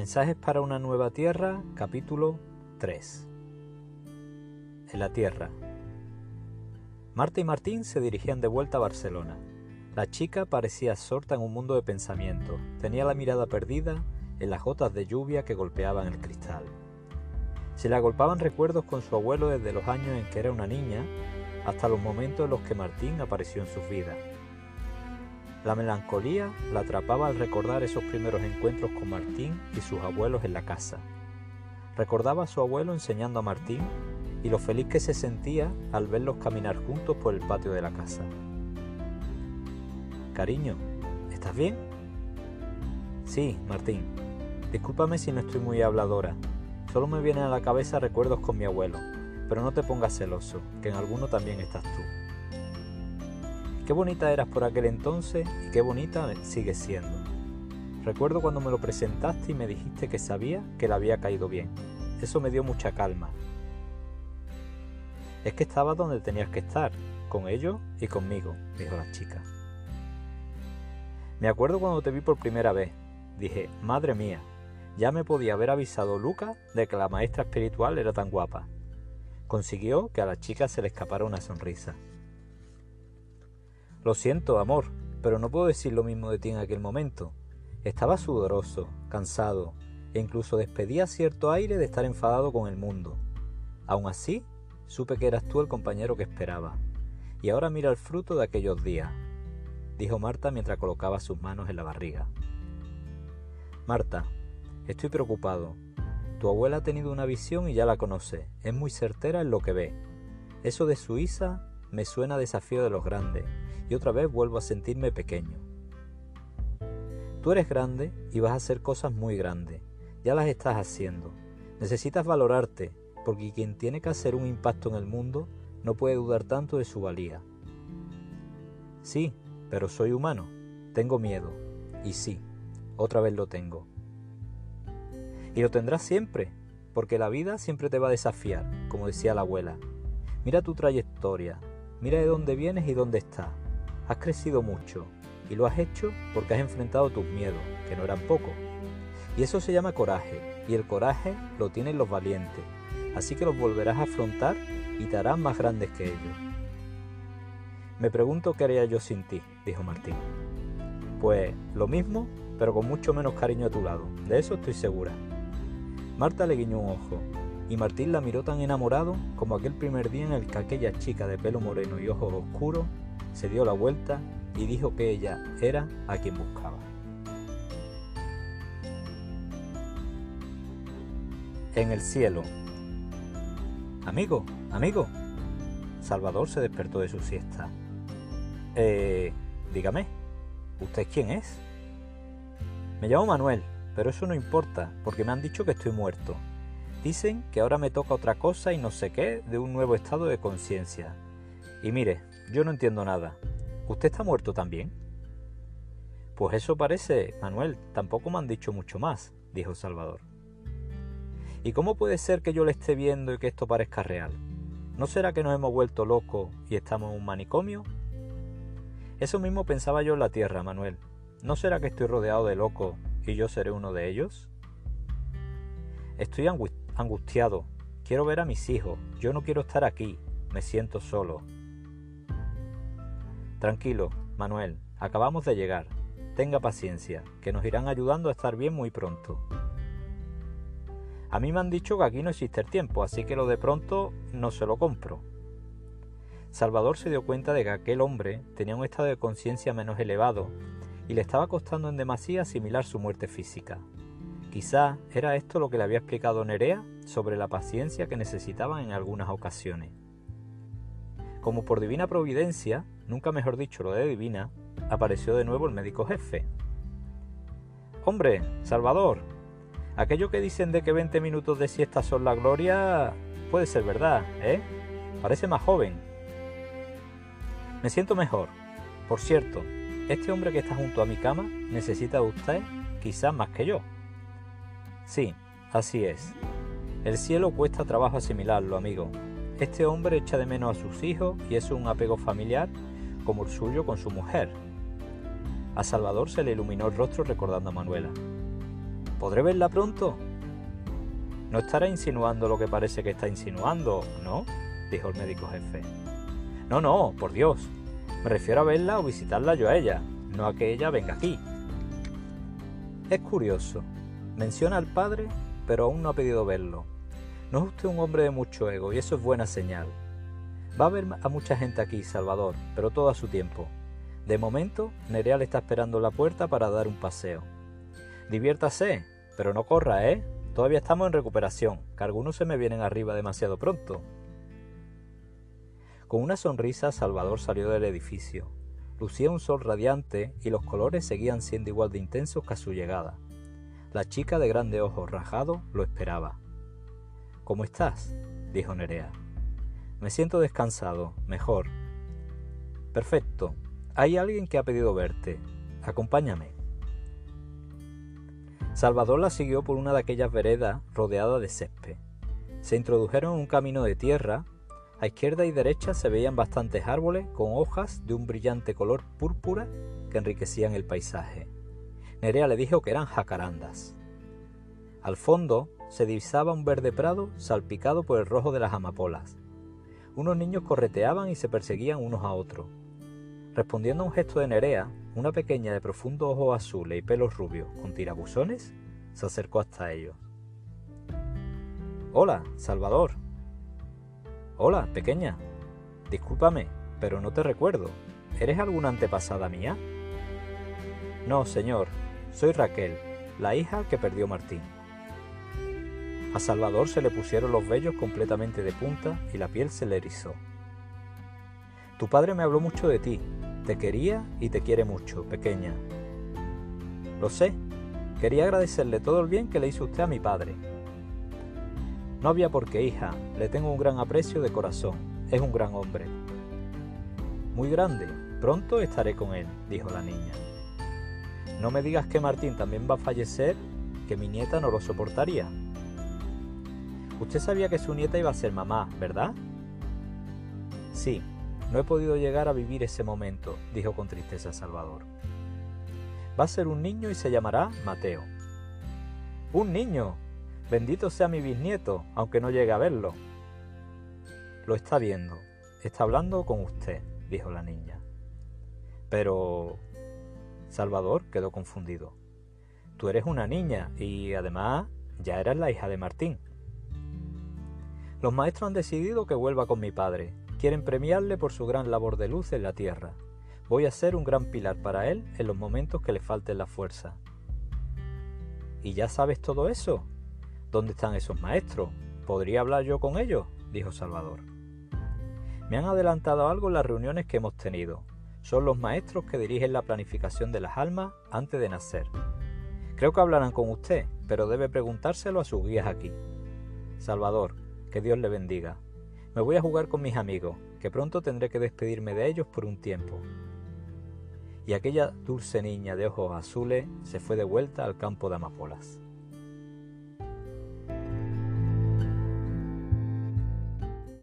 Mensajes para una nueva tierra, capítulo 3. En la tierra. Marta y Martín se dirigían de vuelta a Barcelona. La chica parecía absorta en un mundo de pensamiento. Tenía la mirada perdida en las gotas de lluvia que golpeaban el cristal. Se le agolpaban recuerdos con su abuelo desde los años en que era una niña hasta los momentos en los que Martín apareció en sus vidas. La melancolía la atrapaba al recordar esos primeros encuentros con Martín y sus abuelos en la casa. Recordaba a su abuelo enseñando a Martín y lo feliz que se sentía al verlos caminar juntos por el patio de la casa. Cariño, ¿estás bien? Sí, Martín. Discúlpame si no estoy muy habladora. Solo me vienen a la cabeza recuerdos con mi abuelo, pero no te pongas celoso, que en alguno también estás tú. Qué bonita eras por aquel entonces y qué bonita sigues siendo. Recuerdo cuando me lo presentaste y me dijiste que sabía que le había caído bien. Eso me dio mucha calma. Es que estabas donde tenías que estar, con ellos y conmigo, dijo la chica. Me acuerdo cuando te vi por primera vez. Dije, madre mía, ya me podía haber avisado Luca de que la maestra espiritual era tan guapa. Consiguió que a la chica se le escapara una sonrisa. Lo siento, amor, pero no puedo decir lo mismo de ti en aquel momento. Estaba sudoroso, cansado, e incluso despedía cierto aire de estar enfadado con el mundo. Aún así, supe que eras tú el compañero que esperaba. Y ahora mira el fruto de aquellos días, dijo Marta mientras colocaba sus manos en la barriga. Marta, estoy preocupado. Tu abuela ha tenido una visión y ya la conoce. Es muy certera en lo que ve. Eso de Suiza me suena a desafío de los grandes, y otra vez vuelvo a sentirme pequeño. Tú eres grande y vas a hacer cosas muy grandes. Ya las estás haciendo. Necesitas valorarte, porque quien tiene que hacer un impacto en el mundo no puede dudar tanto de su valía. Sí, pero soy humano. Tengo miedo. Y sí, otra vez lo tengo. Y lo tendrás siempre, porque la vida siempre te va a desafiar, como decía la abuela. Mira tu trayectoria, mira de dónde vienes y dónde estás. Has crecido mucho y lo has hecho porque has enfrentado tus miedos, que no eran pocos. Y eso se llama coraje, y el coraje lo tienen los valientes, así que los volverás a afrontar y te harás más grandes que ellos. Me pregunto qué haría yo sin ti, dijo Martín. Pues lo mismo, pero con mucho menos cariño a tu lado, de eso estoy segura. Marta le guiñó un ojo, y Martín la miró tan enamorado como aquel primer día en el que aquella chica de pelo moreno y ojos oscuros se dio la vuelta y dijo que ella era a quien buscaba. En el cielo. Amigo, amigo. Salvador se despertó de su siesta. Eh, dígame, ¿usted quién es? Me llamo Manuel, pero eso no importa, porque me han dicho que estoy muerto. Dicen que ahora me toca otra cosa y no sé qué de un nuevo estado de conciencia. Y mire, yo no entiendo nada. ¿Usted está muerto también? Pues eso parece, Manuel, tampoco me han dicho mucho más, dijo Salvador. ¿Y cómo puede ser que yo le esté viendo y que esto parezca real? ¿No será que nos hemos vuelto locos y estamos en un manicomio? Eso mismo pensaba yo en la Tierra, Manuel. ¿No será que estoy rodeado de locos y yo seré uno de ellos? Estoy angustiado. Quiero ver a mis hijos. Yo no quiero estar aquí. Me siento solo. Tranquilo, Manuel, acabamos de llegar. Tenga paciencia, que nos irán ayudando a estar bien muy pronto. A mí me han dicho que aquí no existe el tiempo, así que lo de pronto no se lo compro. Salvador se dio cuenta de que aquel hombre tenía un estado de conciencia menos elevado y le estaba costando en demasía asimilar su muerte física. Quizá era esto lo que le había explicado Nerea sobre la paciencia que necesitaban en algunas ocasiones. Como por divina providencia, nunca mejor dicho lo de divina, apareció de nuevo el médico jefe. Hombre, Salvador, aquello que dicen de que 20 minutos de siesta son la gloria puede ser verdad, ¿eh? Parece más joven. Me siento mejor. Por cierto, este hombre que está junto a mi cama necesita de usted quizás más que yo. Sí, así es. El cielo cuesta trabajo asimilarlo, amigo, este hombre echa de menos a sus hijos y es un apego familiar como el suyo con su mujer. A Salvador se le iluminó el rostro recordando a Manuela. ¿Podré verla pronto? No estará insinuando lo que parece que está insinuando, ¿no? dijo el médico jefe. No, no, por Dios. Me refiero a verla o visitarla yo a ella, no a que ella venga aquí. Es curioso. Menciona al padre, pero aún no ha pedido verlo. No es usted un hombre de mucho ego y eso es buena señal. Va a haber a mucha gente aquí, Salvador, pero todo a su tiempo. De momento, Nerea le está esperando en la puerta para dar un paseo. Diviértase, pero no corra, ¿eh? Todavía estamos en recuperación, que algunos se me vienen arriba demasiado pronto. Con una sonrisa, Salvador salió del edificio. Lucía un sol radiante y los colores seguían siendo igual de intensos que a su llegada. La chica de grande ojos rajados lo esperaba. ¿Cómo estás? dijo Nerea. Me siento descansado, mejor. Perfecto. Hay alguien que ha pedido verte. Acompáñame. Salvador la siguió por una de aquellas veredas rodeadas de césped. Se introdujeron en un camino de tierra. A izquierda y derecha se veían bastantes árboles con hojas de un brillante color púrpura que enriquecían el paisaje. Nerea le dijo que eran jacarandas. Al fondo se divisaba un verde prado salpicado por el rojo de las amapolas. Unos niños correteaban y se perseguían unos a otros. Respondiendo a un gesto de Nerea, una pequeña de profundos ojos azules y pelos rubios con tirabuzones se acercó hasta ellos. Hola, Salvador. Hola, pequeña. Discúlpame, pero no te recuerdo. ¿Eres alguna antepasada mía? No, señor. Soy Raquel, la hija que perdió Martín. A Salvador se le pusieron los vellos completamente de punta y la piel se le erizó. Tu padre me habló mucho de ti. Te quería y te quiere mucho, pequeña. Lo sé. Quería agradecerle todo el bien que le hizo usted a mi padre. No había por qué, hija. Le tengo un gran aprecio de corazón. Es un gran hombre. Muy grande. Pronto estaré con él, dijo la niña. No me digas que Martín también va a fallecer, que mi nieta no lo soportaría. Usted sabía que su nieta iba a ser mamá, ¿verdad? Sí, no he podido llegar a vivir ese momento, dijo con tristeza Salvador. Va a ser un niño y se llamará Mateo. ¡Un niño! Bendito sea mi bisnieto, aunque no llegue a verlo. Lo está viendo. Está hablando con usted, dijo la niña. Pero... Salvador quedó confundido. Tú eres una niña y además ya eras la hija de Martín. Los maestros han decidido que vuelva con mi padre. Quieren premiarle por su gran labor de luz en la tierra. Voy a ser un gran pilar para él en los momentos que le falten la fuerza. ¿Y ya sabes todo eso? ¿Dónde están esos maestros? ¿Podría hablar yo con ellos? dijo Salvador. Me han adelantado algo en las reuniones que hemos tenido. Son los maestros que dirigen la planificación de las almas antes de nacer. Creo que hablarán con usted, pero debe preguntárselo a sus guías aquí. Salvador, que Dios le bendiga. Me voy a jugar con mis amigos, que pronto tendré que despedirme de ellos por un tiempo. Y aquella dulce niña de ojos azules se fue de vuelta al campo de amapolas.